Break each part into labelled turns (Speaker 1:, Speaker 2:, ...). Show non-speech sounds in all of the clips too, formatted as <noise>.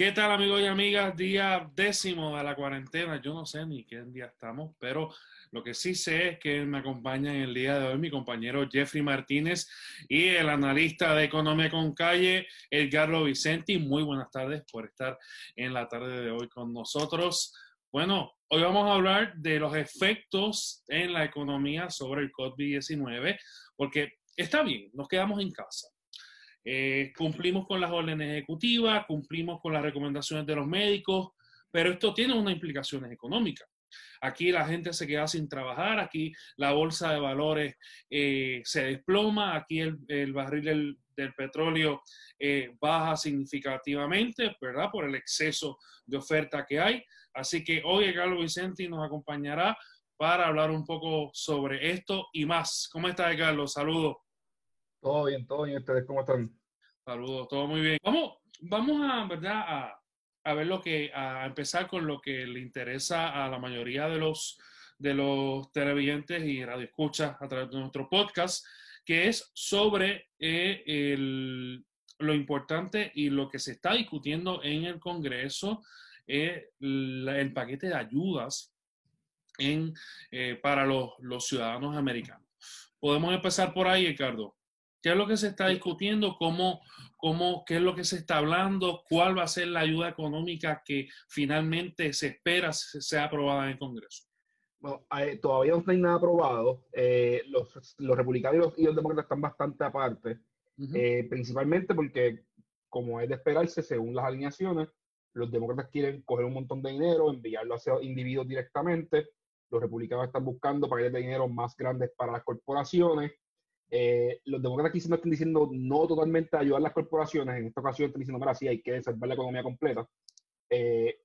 Speaker 1: ¿Qué tal amigos y amigas? Día décimo de la cuarentena. Yo no sé ni qué día estamos, pero lo que sí sé es que me acompaña en el día de hoy mi compañero Jeffrey Martínez y el analista de Economía con Calle, Edgardo Vicenti. Muy buenas tardes por estar en la tarde de hoy con nosotros. Bueno, hoy vamos a hablar de los efectos en la economía sobre el COVID-19, porque está bien, nos quedamos en casa eh, cumplimos con las órdenes ejecutivas, cumplimos con las recomendaciones de los médicos, pero esto tiene unas implicaciones económicas. Aquí la gente se queda sin trabajar, aquí la bolsa de valores eh, se desploma, aquí el, barril del, petróleo eh, baja significativamente, ¿verdad? Por el exceso de oferta que hay. Así que hoy Carlos Vicente nos acompañará para hablar un poco sobre esto y más. ¿Cómo está, Carlos? Saludos.
Speaker 2: Todo bien, todo bien. ¿Ustedes cómo están?
Speaker 1: Saludos, todo muy bien. Vamos, vamos a, ¿verdad? A, a, ver lo que, a empezar con lo que le interesa a la mayoría de los, de los televidentes y radioescuchas a través de nuestro podcast, que es sobre eh, el, lo importante y lo que se está discutiendo en el Congreso, eh, el paquete de ayudas en, eh, para los, los ciudadanos americanos. Podemos empezar por ahí, Ricardo. ¿Qué es lo que se está discutiendo? ¿Cómo, cómo, ¿Qué es lo que se está hablando? ¿Cuál va a ser la ayuda económica que finalmente se espera sea aprobada en el Congreso?
Speaker 2: Bueno, todavía no hay nada aprobado. Eh, los, los, republicanos y los demócratas están bastante aparte, eh, principalmente porque, como es de esperarse, según las alineaciones, los demócratas quieren coger un montón de dinero, enviarlo hacia individuos directamente. Los republicanos están buscando paquetes de dinero más grandes para las corporaciones eh, los demócratas aquí no están diciendo no totalmente ayudar a las corporaciones, en esta ocasión están diciendo, mira, sí, hay que salvar la economía completa, eh,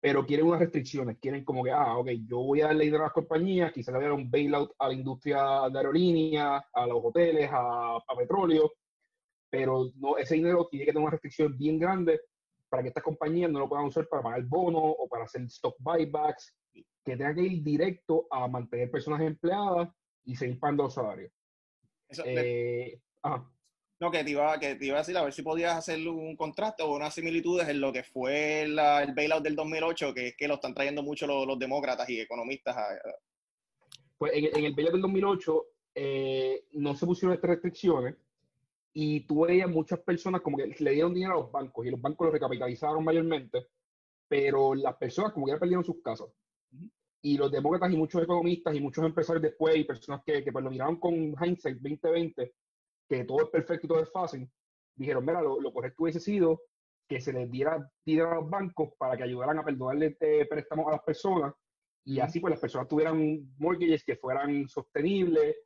Speaker 2: pero quieren unas restricciones, quieren como que, ah, ok, yo voy a darle dinero a las compañías, quizás le a un bailout a la industria de aerolíneas, a los hoteles, a, petróleo, pero no, ese dinero tiene que tener una restricción bien grande para que estas compañías no lo puedan usar para pagar bonos o para hacer stock buybacks, que tengan que ir directo a mantener personas empleadas y seguir pagando los salarios.
Speaker 3: Eh, no, que te, iba, que te iba a decir, a ver si podías hacer un contraste o unas similitudes en lo que fue el bailout del 2008, que es que lo están trayendo mucho los, demócratas y economistas.
Speaker 2: Pues en, el bailout del 2008 eh, no se pusieron estas restricciones y tú veías muchas personas como que le dieron dinero a los bancos y los bancos lo recapitalizaron mayormente, pero las personas como que ya perdieron sus casas y los demócratas y muchos economistas y muchos empresarios después y personas que, que pues, lo miraron con hindsight 2020, que todo es perfecto y todo es fácil, dijeron, mira, lo, correcto hubiese sido que se les diera dinero a los bancos para que ayudaran a perdonarle eh, préstamos a las personas y así pues las personas tuvieran mortgages que fueran sostenibles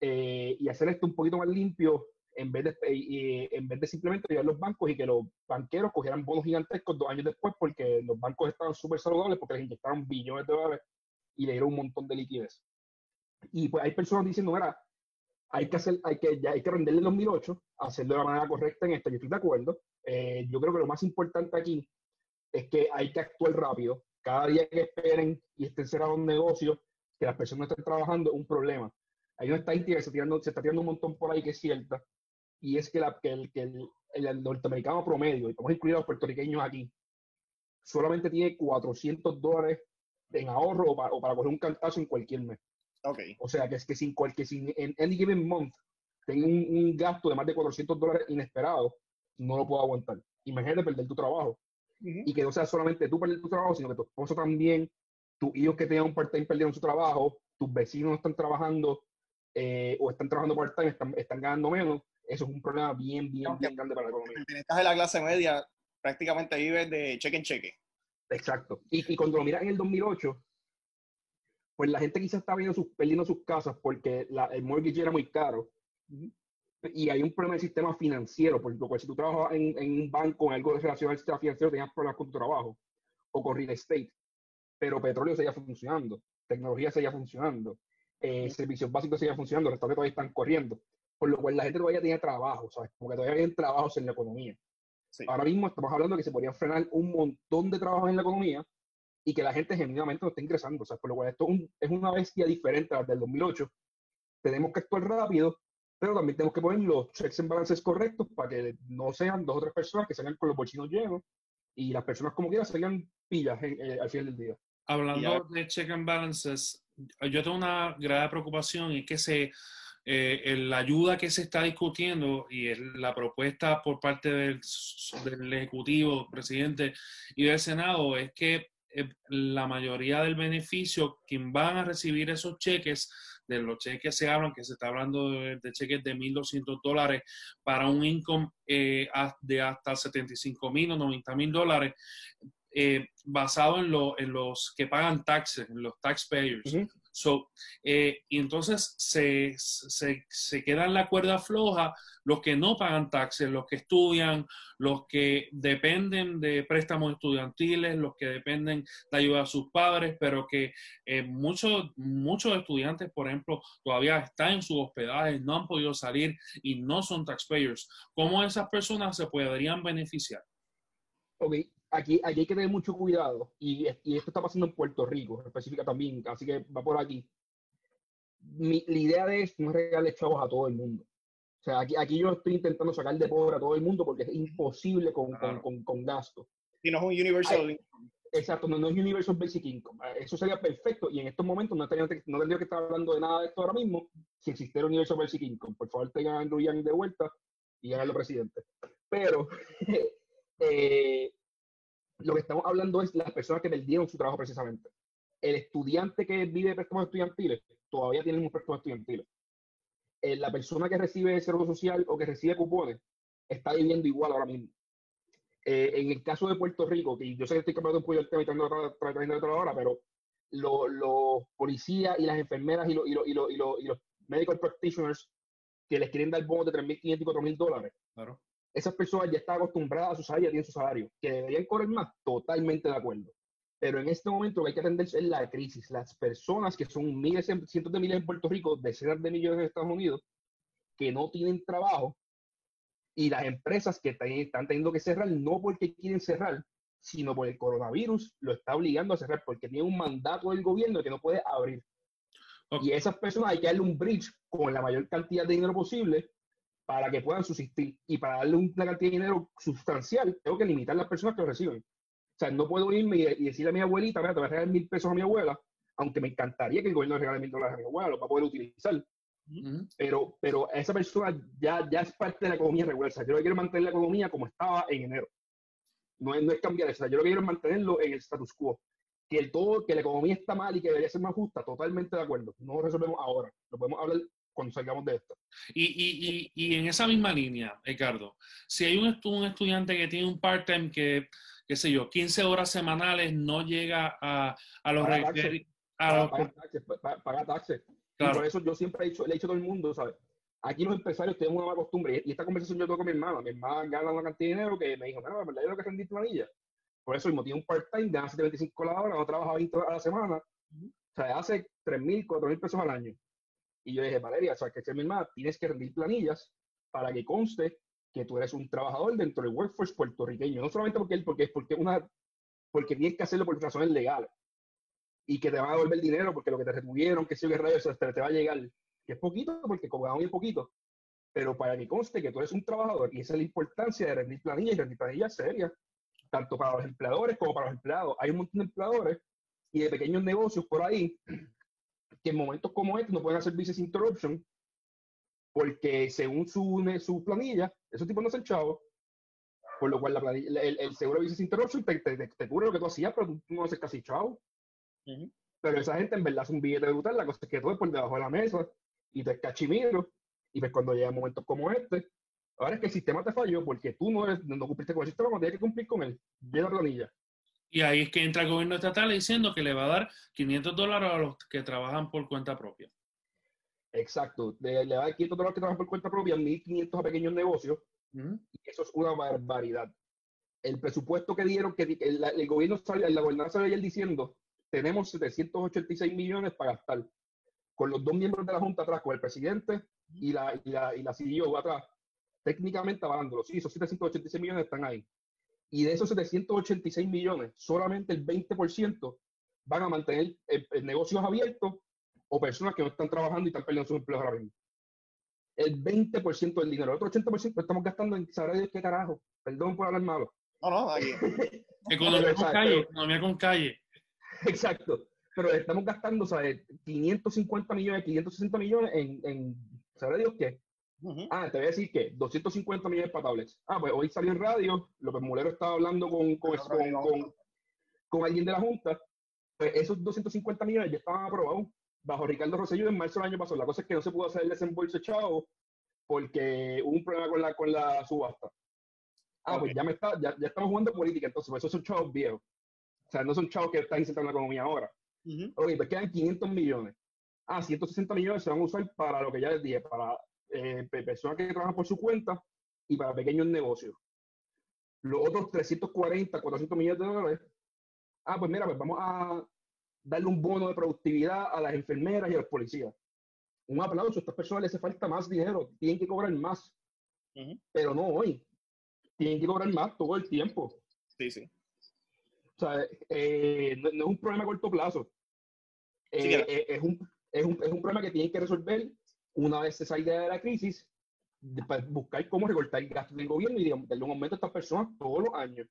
Speaker 2: eh, y hacer esto un poquito más limpio en vez de, en vez de simplemente a los bancos y que los banqueros cogieran bonos gigantescos dos años después porque los bancos estaban súper saludables porque les inyectaron billones de dólares y le dieron un montón de liquidez. Y pues hay personas diciendo, mira, hay que hacer, hay que, ya hay que renderle el 2008, hacerlo de la manera correcta en esto, yo estoy de acuerdo. Eh, yo creo que lo más importante aquí es que hay que actuar rápido. Cada día que esperen y estén cerrados negocios, que las personas estén trabajando, un problema. Hay una estadística que se, tirando, se está tirando un montón por ahí que es cierta, y es que, la, que, el, que el, norteamericano promedio, y vamos a incluir a los puertorriqueños aquí, solamente tiene 400 dólares en ahorro o para, o para coger un cantazo en cualquier mes.
Speaker 3: Okay.
Speaker 2: O sea, que es que sin, cualquier, sin en any given month tengo un, gasto de más de 400 dólares inesperado, no lo puedo aguantar. Imagínate perder tu trabajo. Y que no sea solamente tú perder tu trabajo, sino que tu esposo también, tus hijos que tengan un part-time perdieron su trabajo, tus vecinos están trabajando eh, o están trabajando part-time, están, están ganando menos eso es un problema bien, bien, bien grande para la economía.
Speaker 3: Estás de la clase media, prácticamente vives de cheque en cheque.
Speaker 2: Exacto. Y, cuando lo miras en el 2008, pues la gente quizás está sus, perdiendo sus casas porque el mortgage era muy caro. Y hay un problema del sistema financiero, por lo cual si tú trabajas en, en un banco, en algo relacionado al sistema financiero, tenías problemas con tu trabajo o con real estate. Pero petróleo seguía funcionando, tecnología seguía funcionando, eh, servicios básicos seguían funcionando, los restaurantes todavía están corriendo por lo cual la gente todavía tiene trabajo, ¿sabes? Como que todavía hay trabajos en la economía. Ahora mismo estamos hablando de que se podrían frenar un montón de trabajos en la economía y que la gente genuinamente no esté ingresando, ¿sabes? Por lo cual esto es una bestia diferente a la del 2008. Tenemos que actuar rápido, pero también tenemos que poner los checks and balances correctos para que no sean dos o tres personas que salgan con los bolsillos llenos y las personas como quieran salgan pillas eh, al final del día.
Speaker 1: Hablando de check and balances, yo tengo una grave preocupación y que se eh, la ayuda que se está discutiendo y la propuesta por parte del, del, Ejecutivo, presidente y del Senado es que eh, la mayoría del beneficio, quien van a recibir esos cheques, de los cheques se hablan, que se está hablando de, cheques de 1.200 dólares para un income eh, de hasta 75 mil o 90 mil dólares, eh, basado en, los que pagan taxes, en los taxpayers. So, eh, y entonces se, se, se queda en la cuerda floja los que no pagan taxes, los que estudian, los que dependen de préstamos estudiantiles, los que dependen de ayuda a sus padres, pero que eh, muchos, muchos estudiantes, por ejemplo, todavía están en sus hospedajes, no han podido salir y no son taxpayers. ¿Cómo esas personas se podrían beneficiar?
Speaker 2: Ok, aquí, hay que tener mucho cuidado y, y, esto está pasando en Puerto Rico, específica también, así que va por aquí. Mi, la idea de esto no es regalarle chavos a todo el mundo. O sea, aquí, aquí yo estoy intentando sacar de pobre a todo el mundo porque es imposible con, con, con, gasto.
Speaker 3: Y no es un Universal
Speaker 2: Exacto, no, no, es Universal Basic Income. Eso sería perfecto y en estos momentos no tendría, no tendría que estar hablando de nada de esto ahora mismo si existiera Universal Basic Income. Por favor, tengan a Andrew Yang de vuelta y háganlo presidente. Pero <laughs> eh, lo que estamos hablando es las personas que perdieron su trabajo precisamente. El estudiante que vive de préstamos estudiantiles todavía tiene un préstamo estudiantiles. Eh, la persona que recibe seguro social o que recibe cupones está viviendo igual ahora mismo. Eh, en el caso de Puerto Rico, que yo sé que estoy cambiando un poco el tema y trayendo de otra hora, pero los policías y las enfermeras y, y, y, y, los medical practitioners que les quieren dar bonos de 3.500 y 4.000 dólares, claro esas personas ya están acostumbradas a su salario, ya tienen su salario, que deberían correr más, totalmente de acuerdo. Pero en este momento lo que hay que atender es la crisis. Las personas que son miles, cientos de miles en Puerto Rico, decenas de millones en Estados Unidos, que no tienen trabajo, y las empresas que están teniendo que cerrar, no porque quieren cerrar, sino porque el coronavirus lo está obligando a cerrar, porque tiene un mandato del gobierno que no puede abrir. Y a esas personas hay que darle un bridge con la mayor cantidad de dinero posible para que puedan subsistir. Y para darle una cantidad de dinero sustancial, tengo que limitar las personas que lo reciben. O sea, no puedo irme y, decirle a mi abuelita, mira, te voy a regalar mil pesos a mi abuela, aunque me encantaría que el gobierno le regale mil dólares a mi abuela, lo va a poder utilizar. Pero, pero esa persona ya, ya es parte de la economía regular. O sea, yo quiero mantener la economía como estaba en enero. No es, no es cambiar eso. yo lo que quiero es mantenerlo en el status quo. Que, el todo, que la economía está mal y que debería ser más justa, totalmente de acuerdo. No lo resolvemos ahora. Lo podemos hablar cuando salgamos de esto.
Speaker 1: Y, y, y, y en esa misma línea, Ricardo, si hay un, un estudiante que tiene un part-time que, qué sé yo, 15 horas semanales no llega a, a los...
Speaker 2: Paga taxes. Paga, taxes. Claro. por eso yo siempre he dicho, le he dicho a todo el mundo, ¿sabes? Aquí los empresarios tenemos una mala costumbre, y esta conversación yo tengo con mi hermana, mi hermana gana una cantidad de dinero que me dijo, mira, verdad, yo lo que rendir planilla. Por eso mismo tiene un part-time, gana 725 la hora, no trabaja 20 horas a la semana, o sea, hace 3.000, 4.000 pesos al año. Y yo dije, Valeria, sea, que mi hermana, tienes que rendir planillas para que conste que tú eres un trabajador dentro del workforce puertorriqueño. No solamente porque, porque, porque, una, porque tienes que hacerlo por razones legales y que te van a devolver dinero porque lo que te retuvieron, que si que rayos, te, te va a llegar, que es poquito, porque cobramos bien poquito, pero para que conste que tú eres un trabajador y esa es la importancia de rendir planillas y rendir planillas serias, tanto para los empleadores como para los empleados. Hay un montón de empleadores y de pequeños negocios por ahí que en momentos como este no pueden hacer business interruption porque según su, su planilla, esos tipos no hacen chavos, por lo cual la planilla, el, seguro de business interruption te, te, te, cubre lo que tú hacías, pero tú no haces casi chavo. Pero esa gente en verdad es un billete brutal, la cosa es que tú es por debajo de la mesa y te cachimiro, y pues cuando llega momentos como este, ahora es que el sistema te falló porque tú no, eres, no cumpliste con el sistema, cuando tienes que cumplir con él, de la planilla.
Speaker 1: Y ahí es que entra el gobierno estatal diciendo que le va a dar 500 dólares a los que trabajan por cuenta propia.
Speaker 2: Exacto, le, le va a dar 500 dólares a los que trabajan por cuenta propia, 1.500 a pequeños negocios, y eso es una barbaridad. El presupuesto que dieron, que el, gobierno salió, la gobernanza salió ayer diciendo, tenemos 786 millones para gastar, con los dos miembros de la Junta atrás, con el presidente y la, y la, y la CEO atrás, técnicamente avalándolos. Sí, esos 786 millones están ahí. Y de esos 786 millones, solamente el 20% van a mantener negocios abiertos o personas que no están trabajando y están perdiendo sus empleos ahora mismo. El 20% del dinero, el otro 80% lo estamos gastando en saber qué carajo, perdón por hablar malo,
Speaker 3: No, no, <laughs>
Speaker 1: economía con calle, economía con calle.
Speaker 2: Exacto. Pero estamos gastando, ¿sabes? 550 millones, 560 millones en, en ¿sabe Dios qué? Ah, te voy a decir que 250 millones para tablets. Ah, pues hoy salió en radio, López Mulero estaba hablando con, con, con, con, alguien de la Junta. Pues esos 250 millones ya estaban aprobados bajo Ricardo Rosselló en marzo del año pasado. La cosa es que no se pudo hacer el desembolso echado porque hubo un problema con la, con la subasta. Ah, pues ya, me está, ya, ya, estamos jugando política, entonces, pues esos son chavos viejos. O sea, no son chavos que están insertando la economía ahora. Ok, pues quedan 500 millones. Ah, 160 millones se van a usar para lo que ya les dije, para eh, personas que trabajan por su cuenta y para pequeños negocios. Los otros 340, 400 millones de dólares. Ah, pues mira, pues vamos a darle un bono de productividad a las enfermeras y a los policías. Un aplauso, a estas personas les hace falta más dinero, tienen que cobrar más. Pero no hoy. Tienen que cobrar más todo el tiempo.
Speaker 3: Sí, sí.
Speaker 2: O sea, eh, no, es un problema a corto plazo. Eh, eh, es, un, es, un, es un problema que tienen que resolver una vez se salga de la crisis, para buscar cómo recortar el gasto del gobierno y darle un aumento a estas personas todos los años.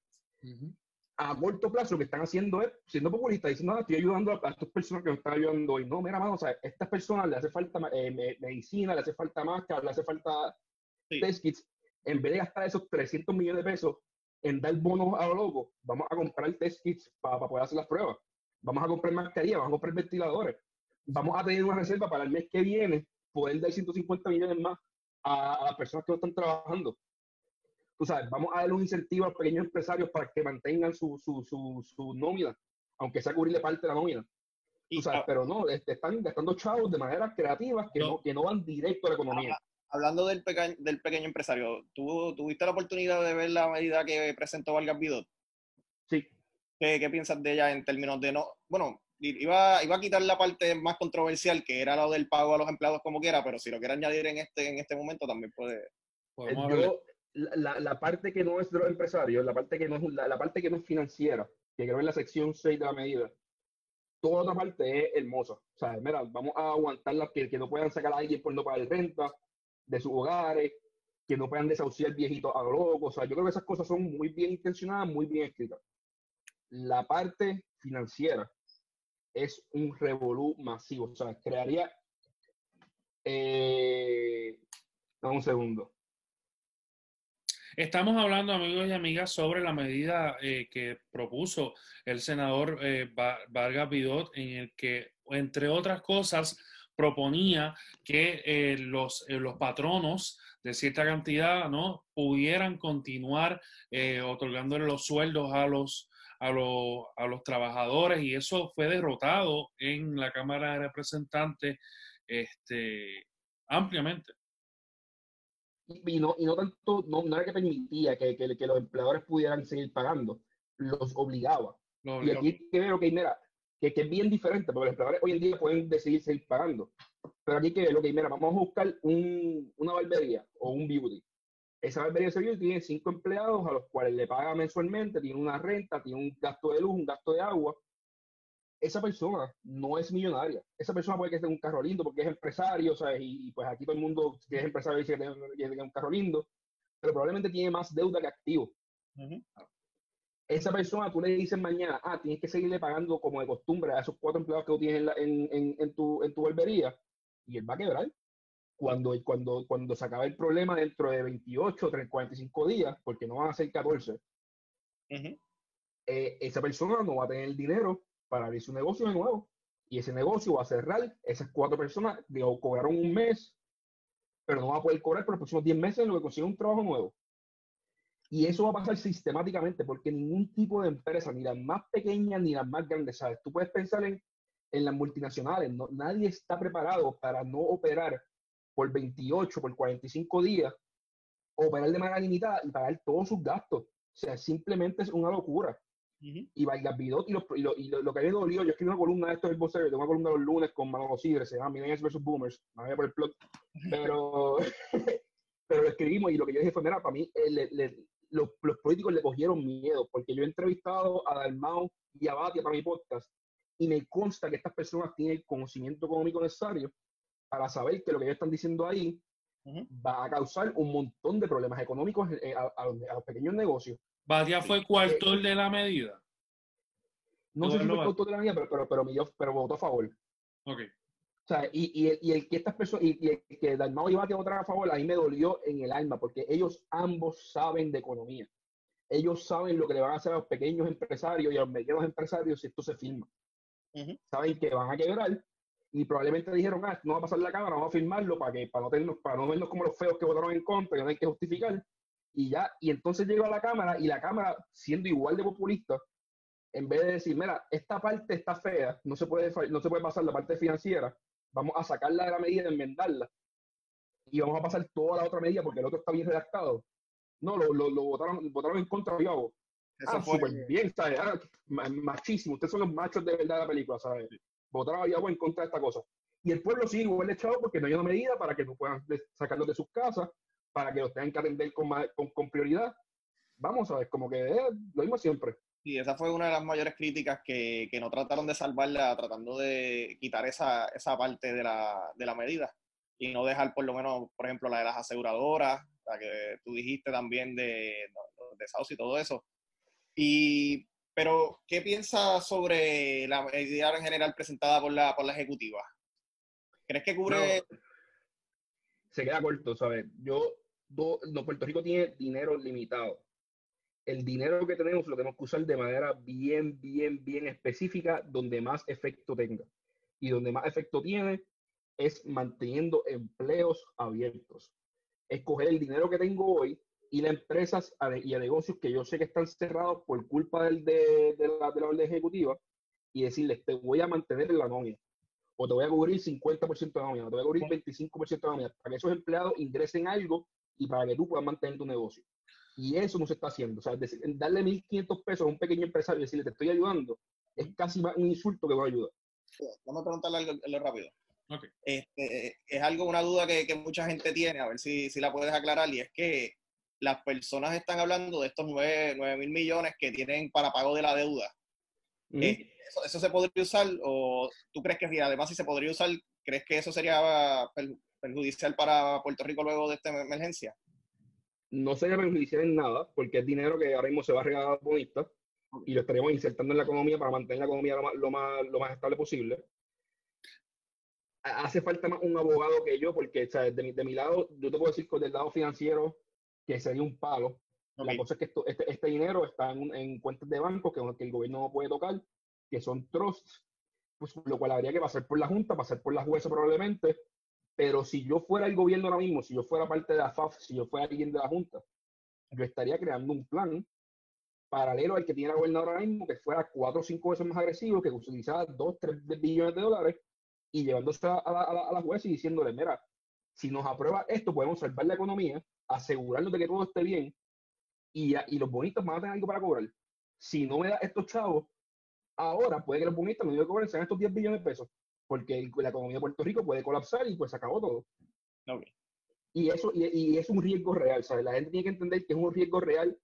Speaker 2: A corto plazo, lo que están haciendo es siendo populistas, diciendo, estoy ayudando a, estas personas que me están ayudando hoy. No, mira, mano, o sea, a estas personas le hace falta medicina, le hace falta máscara, le hace falta test kits. En vez de gastar esos 300 millones de pesos en dar bonos a los locos, vamos a comprar test kits para poder hacer las pruebas. Vamos a comprar mascarillas, vamos a comprar ventiladores. Vamos a tener una reserva para el mes que viene, poder dar 150 millones más a, las personas que no están trabajando. Tú sabes, vamos a darle un incentivo a pequeños empresarios para que mantengan su, su, su, su nómina, aunque sea cubrirle parte de la nómina. Tú sabes, pero no, están gastando chavos de manera creativa que no, que no van directo a la economía
Speaker 3: hablando del, del pequeño empresario, ¿tú tuviste la oportunidad de ver la medida que presentó Vargas Vidot?
Speaker 2: Sí.
Speaker 3: ¿Qué, ¿Qué, piensas de ella en términos de no, bueno, iba, iba a quitar la parte más controversial, que era lo del pago a los empleados como quiera, pero si lo quiere añadir en este, en este momento también puede...
Speaker 2: Yo, la, la, parte que no es de los empresarios, la parte que no es, la, parte que no es financiera, que creo en la sección 6 de la medida, toda otra parte es hermosa. O sea, mira, vamos a aguantar las que, que no puedan sacar a alguien por no pagar renta, de sus hogares, que no puedan desahuciar viejitos a locos. O sea, yo creo que esas cosas son muy bien intencionadas, muy bien escritas. La parte financiera es un revolú masivo. O sea, crearía. Eh, un segundo.
Speaker 1: Estamos hablando, amigos y amigas, sobre la medida eh, que propuso el senador eh, Vargas Vidot, en el que, entre otras cosas, proponía que eh, los, eh, los patronos de cierta cantidad ¿no? pudieran continuar otorgándole los sueldos a los, a, los, a los trabajadores y eso fue derrotado en la Cámara de Representantes este, ampliamente.
Speaker 2: Y no, y no tanto, no, era que permitía que, que, los empleadores pudieran seguir pagando, los obligaba. y aquí creo que, mira, que, es bien diferente, porque los empleadores hoy en día pueden decidir seguir pagando. Pero aquí que lo que mira, vamos a buscar un, una barbería o un beauty. Esa barbería beauty tiene cinco empleados a los cuales le paga mensualmente, tiene una renta, tiene un gasto de luz, un gasto de agua. Esa persona no es millonaria. Esa persona puede que tenga un carro lindo porque es empresario, ¿sabes? Y, pues aquí todo el mundo que es empresario dice que tiene, un carro lindo, pero probablemente tiene más deuda que activo esa persona tú le dices mañana, ah, tienes que seguirle pagando como de costumbre a esos cuatro empleados que tú tienes en, en, en, tu, en tu barbería, y él va a quebrar. Cuando, cuando, cuando se acabe el problema dentro de 28, 30, 45 días, porque no van a ser 14, eh, esa persona no va a tener el dinero para abrir su negocio de nuevo. Y ese negocio va a cerrar. Esas cuatro personas digo, cobraron un mes, pero no va a poder cobrar por los próximos 10 meses en lo que consigue un trabajo nuevo. Y eso va a pasar sistemáticamente porque ningún tipo de empresa, ni las más pequeñas ni las más grandes, ¿sabes? Tú puedes pensar en, en las multinacionales, no, nadie está preparado para no operar por 28, por 45 días, operar de manera limitada y pagar todos sus gastos. O sea, simplemente es una locura. Y Valgas Bidot y, lo, y, lo, que había dolido, yo escribí una columna de esto del vocero, tengo una columna los lunes con Manolo Sigre, se llama Millennials vs. Boomers, me por el plot, pero, <laughs> pero lo escribimos y lo que yo dije fue, mira, para mí el, los, políticos le cogieron miedo, porque yo he entrevistado a Dalmau y a Batia para mi podcast, y me consta que estas personas tienen el conocimiento económico necesario para saber que lo que ellos están diciendo ahí va a causar un montón de problemas económicos eh, a, los, pequeños negocios,
Speaker 1: Batia fue coautor de la medida.
Speaker 2: No sé si fue coautor de la medida, pero, pero, pero, votó a favor.
Speaker 1: Ok.
Speaker 2: O sea, y, y, y, el que estas personas, y, y, el que Dalmau y Batia votaron a favor, a mí me dolió en el alma, porque ellos ambos saben de economía. Ellos saben lo que le van a hacer a los pequeños empresarios y a los medianos empresarios si esto se firma. Saben que van a quebrar y probablemente dijeron, ah, no va a pasar la cámara, vamos a firmarlo para que para no, tenernos, para no vernos como los feos que votaron en contra y no hay que justificar. Y ya, y entonces llegó a la cámara y la cámara, siendo igual de populista, en vez de decir, mira, esta parte está fea, no se puede, no se puede pasar la parte financiera, vamos a sacarla de la medida, enmendarla y vamos a pasar toda la otra medida porque el otro está bien redactado. No, lo, lo, lo votaron, votaron en contra, yo Ah, súper bien, ¿sabes? Ah, machísimo. Ustedes son los machos de verdad de la película, ¿sabes? Votaron a en contra de esta cosa. Y el pueblo sigue igual echado porque no hay una medida para que no puedan sacarlos de sus casas, para que los tengan que atender con, con, prioridad. Vamos a ver, como que lo mismo siempre.
Speaker 3: Y esa fue una de las mayores críticas que, que no trataron de salvarla, tratando de quitar esa, esa parte de la, de la medida y no dejar por lo menos, por ejemplo, la de las aseguradoras, la que tú dijiste también de, de South y todo eso, y, pero, ¿qué piensas sobre la medida en general presentada por la, por la ejecutiva? ¿Crees que cubre...?
Speaker 2: se queda corto, ¿sabes? Yo, no, Puerto Rico tiene dinero limitado. El dinero que tenemos lo tenemos que usar de manera bien, bien, bien específica, donde más efecto tenga. Y donde más efecto tiene es manteniendo empleos abiertos. Escoger el dinero que tengo hoy y a empresas y a negocios que yo sé que están cerrados por culpa del, de, la, de la orden ejecutiva y decirles, te voy a mantener en la nómina, o te voy a cubrir 50% de nómina, o te voy a cubrir 25% de nómina, para que esos empleados ingresen algo y para que tú puedas mantener tu negocio. Y eso no se está haciendo. O sea, darle 1.500 pesos a un pequeño empresario y decirle, te estoy ayudando, es casi un insulto que va a ayudar.
Speaker 3: Vamos a preguntarle algo, rápido. Este, es algo, una duda que, que, mucha gente tiene, a ver si, si la puedes aclarar, y es que las personas están hablando de estos 9, mil millones que tienen para pago de la deuda. Eh, eso, se podría usar o tú crees que además si se podría usar, crees que eso sería perjudicial para Puerto Rico luego de esta emergencia?
Speaker 2: No sería perjudicial en nada, porque es dinero que ahora mismo se va a regalar a los bonistas y lo estaríamos insertando en la economía para mantener la economía lo más, lo más, estable posible. Hace falta más un abogado que yo, porque De, mi, de mi lado, yo te puedo decir que del lado financiero, que sería un palo. La cosa es que esto, este, este, dinero está en, cuentas de banco que, que, el gobierno no puede tocar, que son trusts, pues, lo cual habría que pasar por la Junta, pasar por la jueza probablemente. Pero si yo fuera el gobierno ahora mismo, si yo fuera parte de la FAF, si yo fuera alguien de la Junta, yo estaría creando un plan paralelo al que tiene la gobernadora ahora mismo, que fuera cuatro o cinco veces más agresivo, que utilizara dos, tres billones de dólares y llevándose a, la, a la jueza y diciéndole, mira, si nos aprueba esto, podemos salvar la economía, asegurarnos de que todo esté bien y, y los bonistas van a tener algo para cobrar. Si no me da estos chavos, ahora puede que los bonistas me digan que cobren sean estos 10 billones de pesos, porque la economía de Puerto Rico puede colapsar y pues se acabó todo. Y eso y, y, es un riesgo real, ¿sabes? La gente tiene que entender que es un riesgo real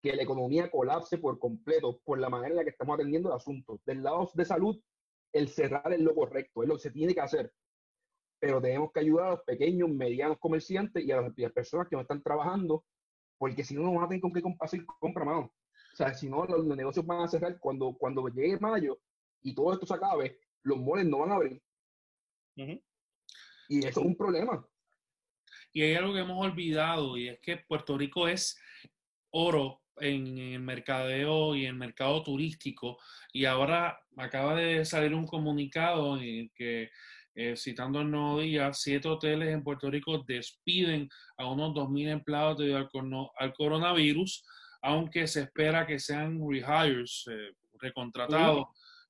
Speaker 2: que la economía colapse por completo por la manera en la que estamos atendiendo el asunto. Del lado de salud, el cerrar es lo correcto, es lo que se tiene que hacer pero tenemos que ayudar a los pequeños, medianos comerciantes y a las, personas que no están trabajando, porque si no, no van a tener con qué hacer compra, mano. O sea, si no, los, negocios van a cerrar cuando, cuando llegue mayo y todo esto se acabe, los moles no van a abrir. Y eso es un problema.
Speaker 1: Y hay algo que hemos olvidado y es que Puerto Rico es oro en el mercadeo y el mercado turístico y ahora acaba de salir un comunicado en que eh, citando el nuevo día, siete hoteles en Puerto Rico despiden a unos 2.000 empleados debido al, coronavirus, aunque se espera que sean rehires, eh, recontratados,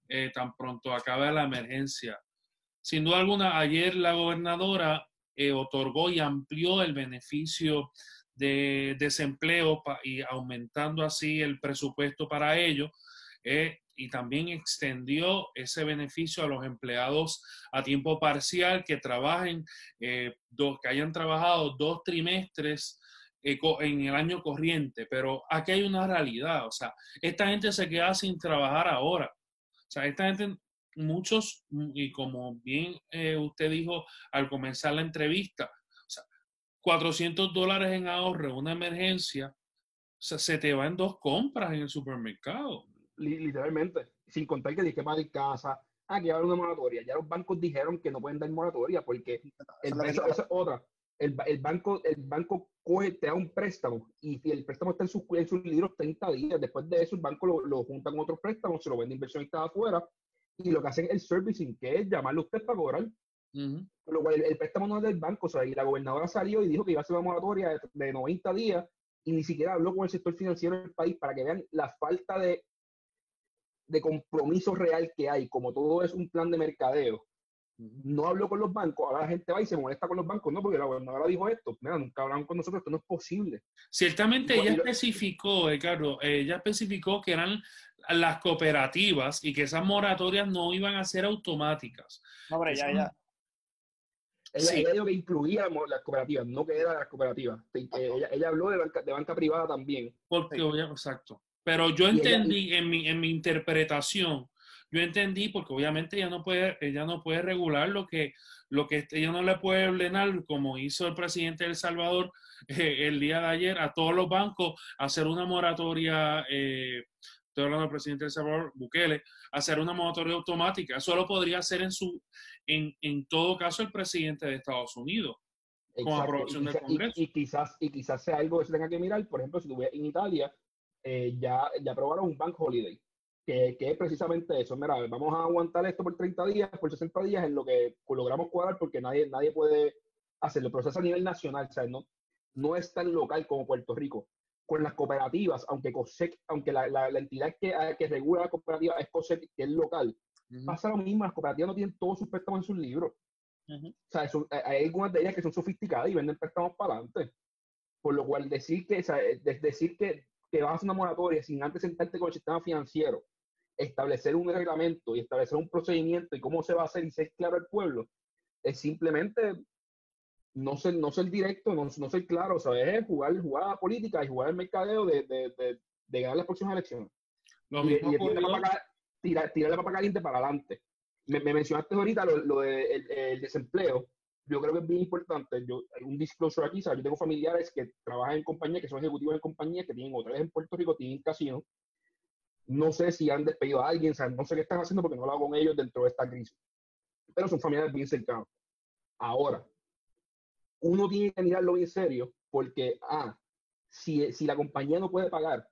Speaker 1: eh, tan pronto acabe la emergencia. Sin duda alguna, ayer la gobernadora otorgó y amplió el beneficio de desempleo y aumentando así el presupuesto para ello y también extendió ese beneficio a los empleados a tiempo parcial que trabajen, eh, que hayan trabajado dos trimestres eh, en el año corriente. Pero aquí hay una realidad, o sea, esta gente se queda sin trabajar ahora. O sea, esta gente, muchos, y como bien eh, usted dijo al comenzar la entrevista, o sea, 400 dólares en ahorro, una emergencia, se te va en dos compras en el supermercado.
Speaker 2: Literalmente, sin contar que que pagar casa, ah, que va a haber una moratoria. Ya los bancos dijeron que no pueden dar moratoria porque el, eso, es otra. El, el, banco, el banco coge, te da un préstamo y, el préstamo está en sus, en sus libros 30 días. Después de eso, el banco lo, lo junta con otros préstamos, se lo vende inversionistas afuera y lo que hacen es el servicing, que es llamarle a usted para cobrar. Lo cual el, préstamo no es del banco, o sea, y la gobernadora salió y dijo que iba a hacer una moratoria de, de 90 días y ni siquiera habló con el sector financiero del país para que vean la falta de de compromiso real que hay, como todo es un plan de mercadeo, no habló con los bancos, ahora la gente va y se molesta con los bancos, no, porque la gobernadora dijo esto, mira, nunca hablaron con nosotros, esto no es posible.
Speaker 1: Ciertamente ella especificó, Ricardo, ella especificó que eran las cooperativas y que esas moratorias no iban a ser automáticas.
Speaker 3: No, pero ya, ya.
Speaker 2: Ella, dijo que incluía las cooperativas, no que era las cooperativas. Ella, habló de banca, de banca privada también.
Speaker 1: Porque, exacto. Pero yo entendí en mi, en mi interpretación, yo entendí porque obviamente ella no puede, ella no puede regular lo que, lo que ella no le puede ordenar, como hizo el presidente de El Salvador eh, el día de ayer, a todos los bancos hacer una moratoria, eh, estoy hablando del presidente de El Salvador, Bukele, hacer una moratoria automática. Eso lo podría hacer en su, en, en todo caso el presidente de Estados Unidos. Con aprobación del Congreso.
Speaker 2: Y, quizás, y quizás sea algo que se tenga que mirar, por ejemplo, si tú en Italia, eh, ya, ya aprobaron un bank holiday, que, que, es precisamente eso. Mira, vamos a aguantar esto por 30 días, por 60 días, en lo que logramos cuadrar, porque nadie, nadie puede hacerlo. Pero es a nivel nacional, ¿sabes? No, no es tan local como Puerto Rico. Con las cooperativas, aunque COSEC, aunque la, la, entidad que, que regula la cooperativa es COSEC, que es local, pasa lo mismo. Las cooperativas no tienen todos sus préstamos en sus libros. O sea, hay algunas de ellas que son sofisticadas y venden préstamos para adelante. Por lo cual, decir que, o sea, decir que que vas a hacer una moratoria sin antes sentarte con el sistema financiero, establecer un reglamento y establecer un procedimiento y cómo se va a hacer y ser claro al pueblo, es simplemente no ser, no ser directo, no, no ser claro, ¿sabes? Es jugar jugada política y jugar el mercadeo de, de, de, ganar las próximas elecciones. y, tirar, tirar, la papa caliente para adelante. Me, mencionaste ahorita lo, lo del de, el desempleo yo creo que es bien importante, yo, un disclosure aquí, ¿sabes? yo tengo familiares que trabajan en compañías, que son ejecutivos en compañías, que tienen hoteles en Puerto Rico, tienen casinos. No sé si han despedido a alguien, ¿sabes? no sé qué están haciendo porque no lo hago con ellos dentro de esta crisis. Pero son familiares bien cercanos. Ahora, uno tiene que mirarlo bien serio porque, ah, si, si la compañía no puede pagar,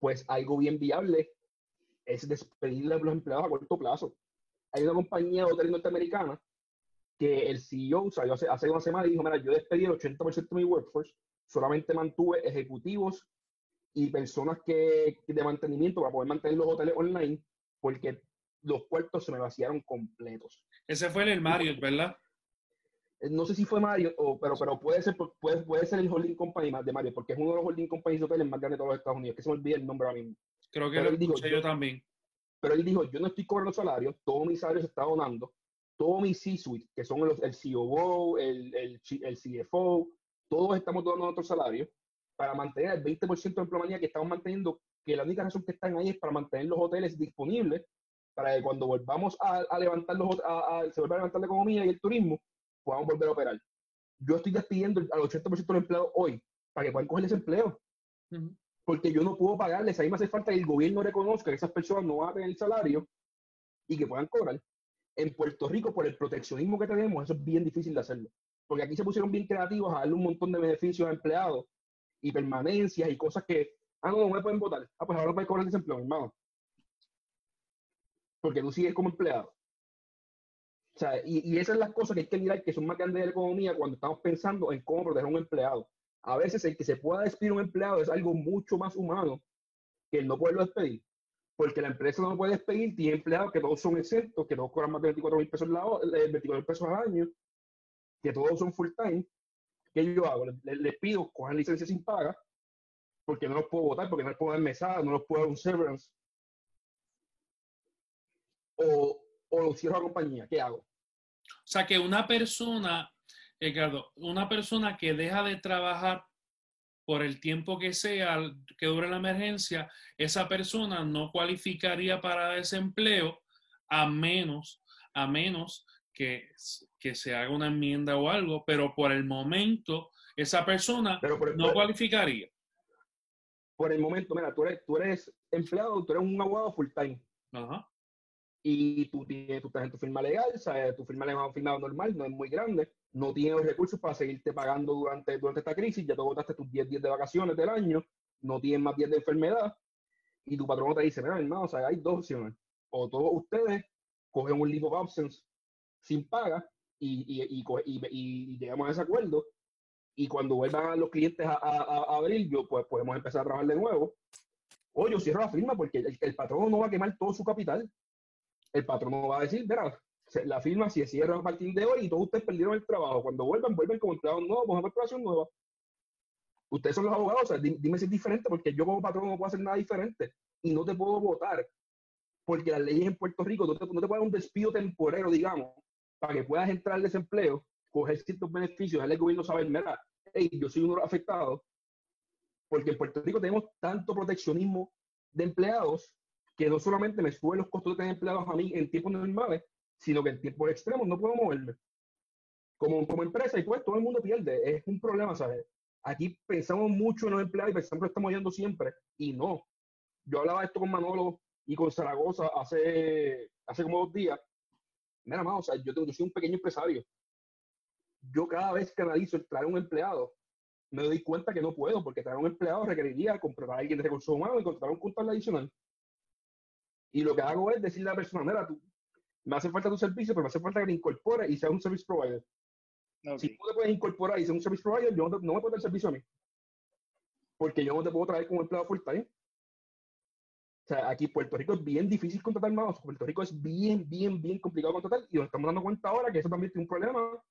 Speaker 2: pues algo bien viable es despedirle a los empleados a corto plazo. Hay una compañía de hoteles norteamericana que el CEO salió hace, hace una semana y dijo, mira, yo despedí el 80% de mi workforce, solamente mantuve ejecutivos y personas que, de mantenimiento para poder mantener los hoteles online, porque los puertos se me vaciaron completos.
Speaker 1: Ese fue el Marriott, ¿verdad?
Speaker 2: Eh, no sé si fue Mario, pero, pero puede, ser, puede, puede ser el holding company de Mario, porque es uno de los holding companies de hoteles más grandes de todos los Estados Unidos, que se me olvida el nombre ahora mismo.
Speaker 1: Creo que lo escuché yo, yo también.
Speaker 2: Pero él dijo, yo no estoy cobrando salarios, todo mi salario se está donando, todo mi C-suite, que son los, el COO, el, el, el, CFO, todos estamos dando nuestro salario para mantener el 20% de empleomanía que estamos manteniendo, que la única razón que están ahí es para mantener los hoteles disponibles para que cuando volvamos a, levantar los, a, se vuelva a levantar la economía y el turismo, podamos volver a operar. Yo estoy despidiendo al 80% de los empleados hoy para que puedan coger ese empleo. Porque yo no puedo pagarles. A mí me hace falta que el gobierno reconozca que esas personas no van a tener el salario y que puedan cobrar en Puerto Rico, por el proteccionismo que tenemos, eso es bien difícil de hacerlo. Porque aquí se pusieron bien creativos a darle un montón de beneficios a empleados y permanencias y cosas que, ah, no, no me pueden votar. Ah, pues ahora no puedes cobrar desempleo, hermano. Porque tú sigues como empleado. O sea, y, y, esas son las cosas que hay que mirar que son más grandes de la economía cuando estamos pensando en cómo proteger a un empleado. A veces el que se pueda despedir un empleado es algo mucho más humano que el no poderlo despedir porque la empresa no puede despedir, tiene empleados que todos son exentos, que todos cobran más de 24 mil pesos, la, 24 eh, pesos al año, que todos son full time. ¿Qué yo hago? Les, pido, cojan licencia sin paga, porque no los puedo votar, porque no les puedo dar mesada, no los puedo dar un severance. O, o lo cierro a la compañía, ¿qué hago?
Speaker 1: O sea, que una persona, Ricardo, una persona que deja de trabajar por el tiempo que sea que dure la emergencia, esa persona no cualificaría para desempleo a menos, a menos que, que se haga una enmienda o algo, pero por el momento esa persona no cualificaría.
Speaker 2: por el momento, mira, tú eres, tú eres empleado, tú eres un abogado full time. Ajá. Y tú tienes, estás en tu firma legal, ¿sabes? tu firma legal es una firma normal, no es muy grande, no tienes los recursos para seguirte pagando durante, durante esta crisis, ya te botaste tus 10 días de vacaciones del año, no tienes más días de enfermedad, y tu patrón te dice, mira, hermano, o sea, hay dos opciones. O todos ustedes cogen un leave of absence sin paga y, y, y, y, llegamos a ese acuerdo, y cuando vuelvan los clientes a, a, abrir, yo, pues podemos empezar a trabajar de nuevo. O yo cierro la firma porque el, el patrón no va a quemar todo su capital. El patrón no va a decir, mira, la firma se cierra a partir de hoy y todos ustedes perdieron el trabajo. Cuando vuelvan, vuelven con un nuevo, con una corporación nueva. Ustedes son los abogados, o sea, dime si es diferente, porque yo como patrón no puedo hacer nada diferente y no te puedo votar, porque las leyes en Puerto Rico no te, no te pueden dar un despido temporero, digamos, para que puedas entrar al desempleo, coger ciertos beneficios, darle al gobierno saber, mira, hey, yo soy uno afectado, porque en Puerto Rico tenemos tanto proteccionismo de empleados que no solamente me suben los costos de tener empleados a mí en tiempos normales, sino que en tiempos extremos no puedo moverme. Como, como empresa, y pues todo el mundo pierde. Es un problema, ¿sabes? Aquí pensamos mucho en los empleados y pensamos que estamos yendo siempre, y no. Yo hablaba esto con Manolo y con Zaragoza hace, hace como dos días. Mira, más, o sea, yo, yo soy un pequeño empresario. Yo cada vez que analizo el traer un empleado, me doy cuenta que no puedo, porque traer un empleado requeriría comprar a alguien de recursos humanos y contratar un contable adicional. Y lo que hago es decirle a la persona, mira, tú, me hace falta tu servicio, pero me hace falta que te incorpore y sea un service provider. Si tú te puedes incorporar y ser un service provider, yo no, me puedo dar servicio a mí. Porque yo no te puedo traer como empleado full time. O sea, aquí Puerto Rico es bien difícil contratar más. Puerto Rico es bien, bien, bien complicado contratar y nos estamos dando cuenta ahora que eso también tiene un problema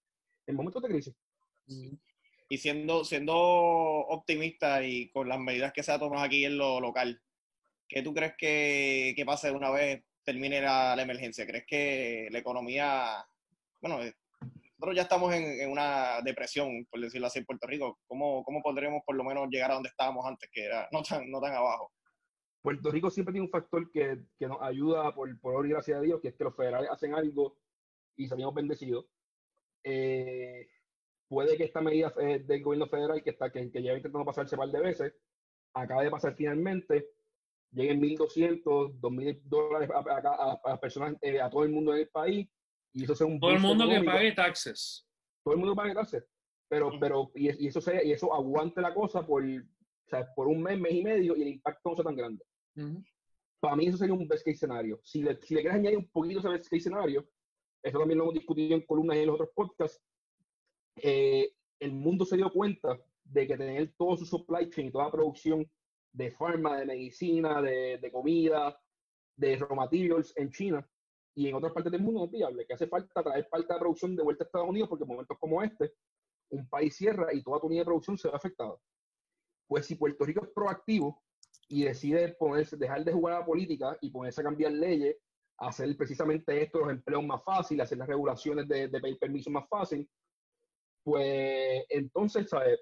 Speaker 2: en momentos de crisis.
Speaker 3: Y siendo, siendo optimista y con las medidas que se ha tomado aquí en lo local, ¿qué tú crees que, que pase una vez termine la, emergencia? ¿Crees que la economía, bueno, eh, nosotros ya estamos en, una depresión, por decirlo así, en Puerto Rico, ¿cómo, ¿cómo podremos por lo menos llegar a donde estábamos antes, que era no tan, no tan abajo?
Speaker 2: Puerto Rico siempre tiene un factor que, que nos ayuda, por, por hoy, gracias a Dios, que es que los federales hacen algo y salimos bendecidos. Eh, puede que esta medida eh, del gobierno federal, que, está, que, que lleva intentando pasarse un par de veces, acabe de pasar finalmente, lleguen 1.200, 2.000 dólares a, a, personas, eh, a todo el mundo en el país. Y eso sea un
Speaker 1: todo el mundo que pague taxes.
Speaker 2: Todo el mundo pague taxes. Pero, pero y, eso sea, y eso aguante la cosa por, o sea, por un mes, mes y medio y el impacto no sea tan grande. Para mí eso sería un best case escenario. Si le, si le quieres añadir un poquito ese best case escenario, eso también lo hemos discutido en columnas y en los otros podcasts, eh, el mundo se dio cuenta de que tener todo su supply chain y toda la producción de farma, de medicina, de, de comida, de raw materials en China y en otras partes del mundo no es viable, que hace falta traer parte de producción de vuelta a Estados Unidos porque en momentos como este, un país cierra y toda tu línea de producción se ve afectada. Pues si Puerto Rico es proactivo y decide ponerse, dejar de jugar a la política y ponerse a cambiar leyes, hacer precisamente esto, los empleos más fáciles, hacer las regulaciones de, de pedir permiso más fácil, pues entonces, ¿sabes?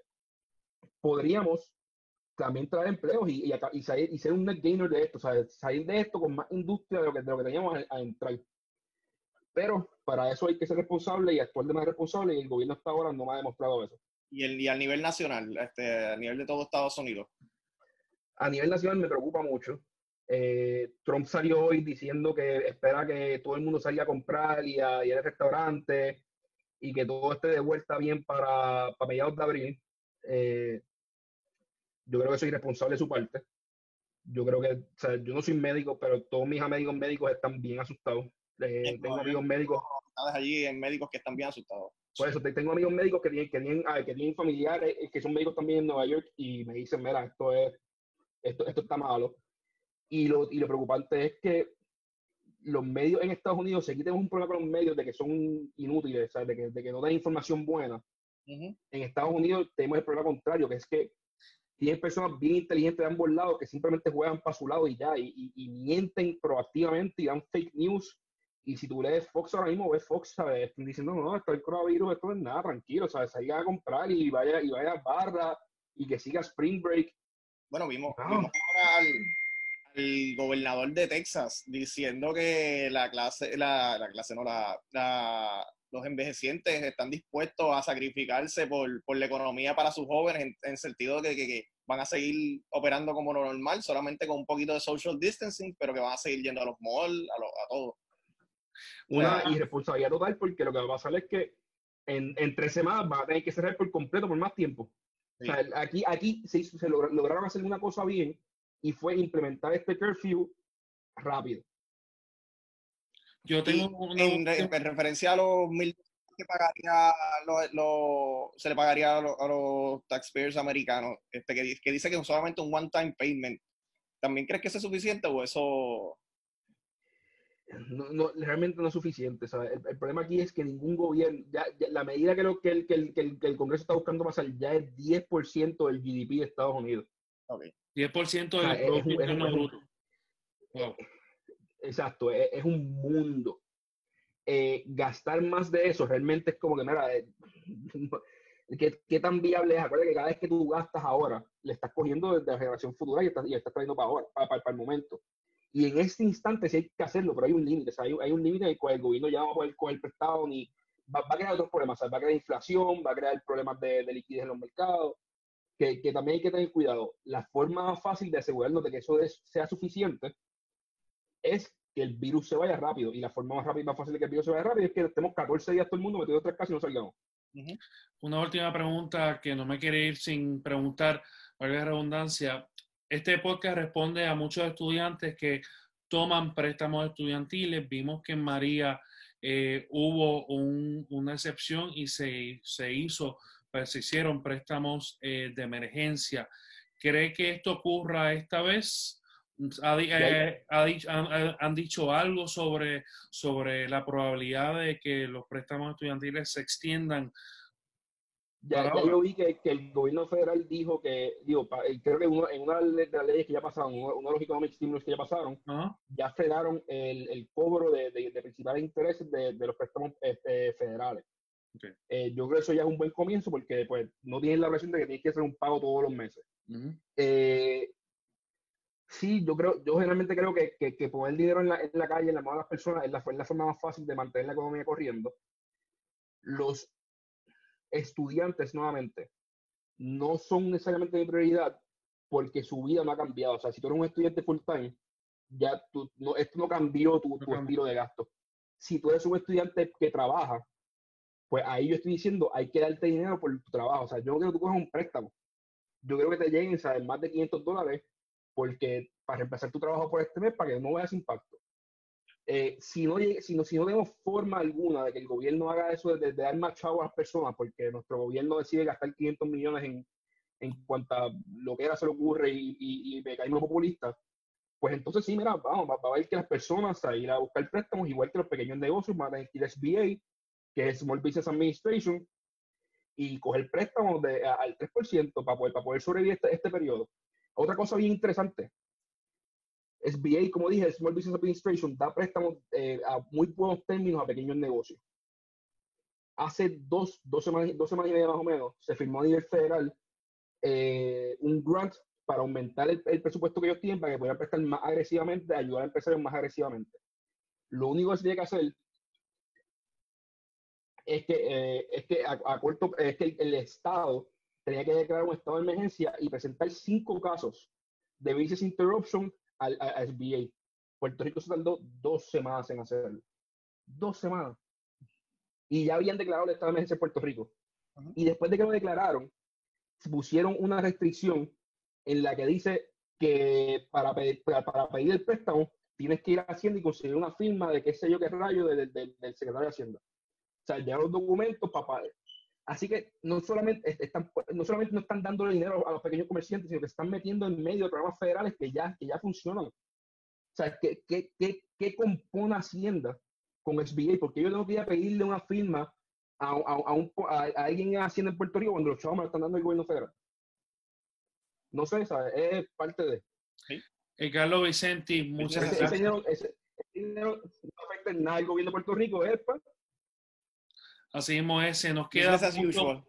Speaker 2: Podríamos también traer empleos y, y, salir, y, ser un net gainer de esto, ¿sabes? salir de esto con más industria de lo que, de lo que teníamos a, entrar. Pero para eso hay que ser responsable y actuar de manera responsable y el gobierno hasta ahora no me ha demostrado eso.
Speaker 3: ¿Y, el, y a nivel nacional, este, a nivel de todo Estados Unidos?
Speaker 2: A nivel nacional me preocupa mucho. Eh, Trump salió hoy diciendo que espera que todo el mundo salga a comprar y a ir al restaurante y que todo esté de vuelta bien para, para mediados de abril. Eh, yo creo que soy irresponsable de su parte. Yo creo que, o sea, yo no soy médico, pero todos mis amigos médicos están bien asustados. Eh, tengo amigos médicos.
Speaker 3: allí en médicos que están bien asustados.
Speaker 2: Por eso, tengo amigos médicos que tienen, que tienen, ah, que tienen familiares eh, que son médicos también en Nueva York y me dicen, mira, esto es, esto, esto está malo. Y lo, y lo preocupante es que los medios en Estados Unidos, aquí tenemos un problema con los medios de que son inútiles, De, que, de que no dan información buena. En Estados Unidos tenemos el problema contrario, que es que tienen personas bien inteligentes de ambos lados que simplemente juegan para su lado y ya, y, y, mienten proactivamente y dan fake news. Y si tú lees Fox ahora mismo, ves Fox, ¿sabes? Están diciendo, no, esto el coronavirus, esto no es nada, tranquilo, ¿sabes? Salga a comprar y vaya, y vaya a barra y que siga Spring Break.
Speaker 3: Bueno, vimos, ah. vimos ahora al, al, gobernador de Texas diciendo que la clase, la, la clase no, la, la los envejecientes están dispuestos a sacrificarse por, por la economía para sus jóvenes, en, en sentido de que, que, van a seguir operando como normal, solamente con un poquito de social distancing, pero que van a seguir yendo a los malls, a, a todo.
Speaker 2: Una irresponsabilidad total, porque lo que va a pasar es que en, en tres semanas va a tener que cerrar por completo por más tiempo. O sea, aquí, aquí se, se lograron hacer una cosa bien y fue implementar este curfew rápido.
Speaker 3: Yo tengo una... en, referencia a los mil que pagaría lo, se le pagaría a, los taxpayers americanos, este, que, que dice que es solamente un one-time payment. ¿También crees que eso es suficiente o eso
Speaker 2: no, no, realmente no es suficiente. El, problema aquí es que ningún gobierno, ya, la medida que, lo, que, el, que, el, que, el, Congreso está buscando pasar ya es 10% del GDP de Estados Unidos.
Speaker 1: Okay. 10% del
Speaker 2: Exacto, es, un mundo. Eh, gastar más de eso realmente es como que, mira, eh, <laughs> ¿qué, tan viable es? Acuérdate que cada vez que tú gastas ahora, le estás cogiendo desde la generación futura y estás, y estás trayendo para ahora, para, el momento. Y en este instante sí hay que hacerlo, pero hay un límite. hay, hay, un límite en el cual el gobierno ya no va a poder coger prestado ni va, a crear otros problemas. va a crear inflación, va a crear problemas de, liquidez en los mercados, que, también hay que tener cuidado. La forma fácil de asegurarnos de que eso sea suficiente es que el virus se vaya rápido. Y la forma más rápida y más fácil de que el virus se vaya rápido es que estemos 14 días todo el mundo metido tres casas y no salgamos.
Speaker 1: Una última pregunta que no me quiere ir sin preguntar, valga redundancia este podcast responde a muchos estudiantes que toman préstamos estudiantiles. Vimos que en María eh, hubo una excepción y se, se hizo, pues, se hicieron préstamos eh, de emergencia. ¿Cree que esto ocurra esta vez? Eh, han, dicho algo sobre, sobre la probabilidad de que los préstamos estudiantiles se extiendan
Speaker 2: ya, yo vi que, que, el gobierno federal dijo que, digo, eh, creo que en una de las leyes que ya pasaron, uno, de los economic stimulus que ya pasaron, ya frenaron el, el cobro de, de, de, principales intereses de, de los préstamos este, federales. Eh, yo creo que eso ya es un buen comienzo porque pues, no tienes la presión de que tienes que hacer un pago todos los meses. eh, sí, yo creo, yo generalmente creo que, que, que, poner dinero en la, en la calle, en las manos de las personas, es la, es la forma más fácil de mantener la economía corriendo. Los estudiantes nuevamente no son necesariamente mi prioridad porque su vida no ha cambiado. O sea, si tú eres un estudiante full time, ya tú, no, esto no cambió tu, tu estilo de gasto. Si tú eres un estudiante que trabaja, pues ahí yo estoy diciendo, hay que darte dinero por tu trabajo. O sea, yo no quiero que tú cojas un préstamo. Yo creo que te lleguen, ¿sabes? Más de 500 dólares porque para reemplazar tu trabajo por este mes, para que no veas impacto. Eh, si, no, si, no, si no tenemos forma alguna de que el gobierno haga eso de, dar más chavo a las personas, porque nuestro gobierno decide gastar 500 millones en, en cuanto a lo que era se le ocurre y, y, y mecanismos populistas, pues entonces sí, mira, vamos, va, a haber que las personas a ir a buscar préstamos, igual que los pequeños negocios, van a ir a SBA, que es Small Business Administration, y coger préstamos de, al 3% para poder, para poder sobrevivir este, este periodo. Otra cosa bien interesante, SBA, como dije, Small Business Administration, da préstamos eh, a muy buenos términos a pequeños negocios. Hace dos, dos, semanas, dos semanas y media más o menos, se firmó a nivel federal eh, un grant para aumentar el, presupuesto que ellos tienen para que puedan prestar más agresivamente, ayudar a empresarios más agresivamente. Lo único que se tiene que hacer es que, eh, es que a, corto, es que el, Estado tenía que declarar un estado de emergencia y presentar cinco casos de business interruption al, a SBA. Puerto Rico se tardó dos semanas en hacerlo. Dos semanas. Y ya habían declarado el estado de emergencia en Puerto Rico. Y después de que lo declararon, pusieron una restricción en la que dice que para pedir, para, pedir el préstamo tienes que ir a Hacienda y conseguir una firma de qué sé yo qué rayo del secretario de Hacienda. O sea, ya los documentos para Así que no solamente, están, no solamente no están dando dinero a los pequeños comerciantes, sino que están metiendo en medio de programas federales que ya, que ya funcionan. O sea, ¿qué, qué, qué, qué compone Hacienda con SBA? Porque yo tengo que ir a pedirle una firma a, a, un, a, alguien en Hacienda en Puerto Rico cuando los chavos me lo están dando el gobierno federal. No sé, ¿sabes? Es parte de.
Speaker 1: ¿Sí? Eh, Carlos Vicenti, muchas
Speaker 2: gracias. Ese, dinero, ese, dinero no afecta en nada al gobierno de Puerto Rico, es para
Speaker 1: Así mismo es, se nos queda, mucho,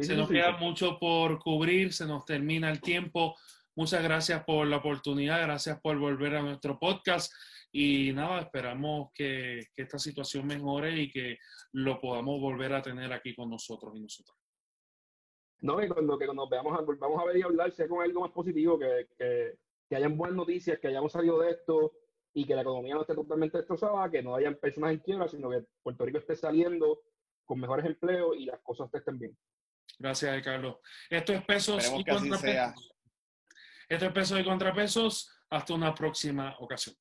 Speaker 1: se nos queda mucho por cubrir, se nos termina el tiempo. Muchas gracias por la oportunidad, gracias por volver a nuestro podcast y nada, esperamos que, que esta situación mejore y que lo podamos volver a tener aquí con nosotros y nosotras.
Speaker 2: No, y cuando, que nos veamos, volvamos a ver y hablar, sea con algo más positivo, que, que, que hayan buenas noticias, que hayamos salido de esto y que la economía no esté totalmente destrozada, que no hayan personas en quiebra, sino que Puerto Rico esté saliendo con mejores empleos y las cosas estén bien.
Speaker 1: Gracias, Carlos. Esto es pesos y contrapesos. Esto es pesos y contrapesos. Hasta una próxima ocasión.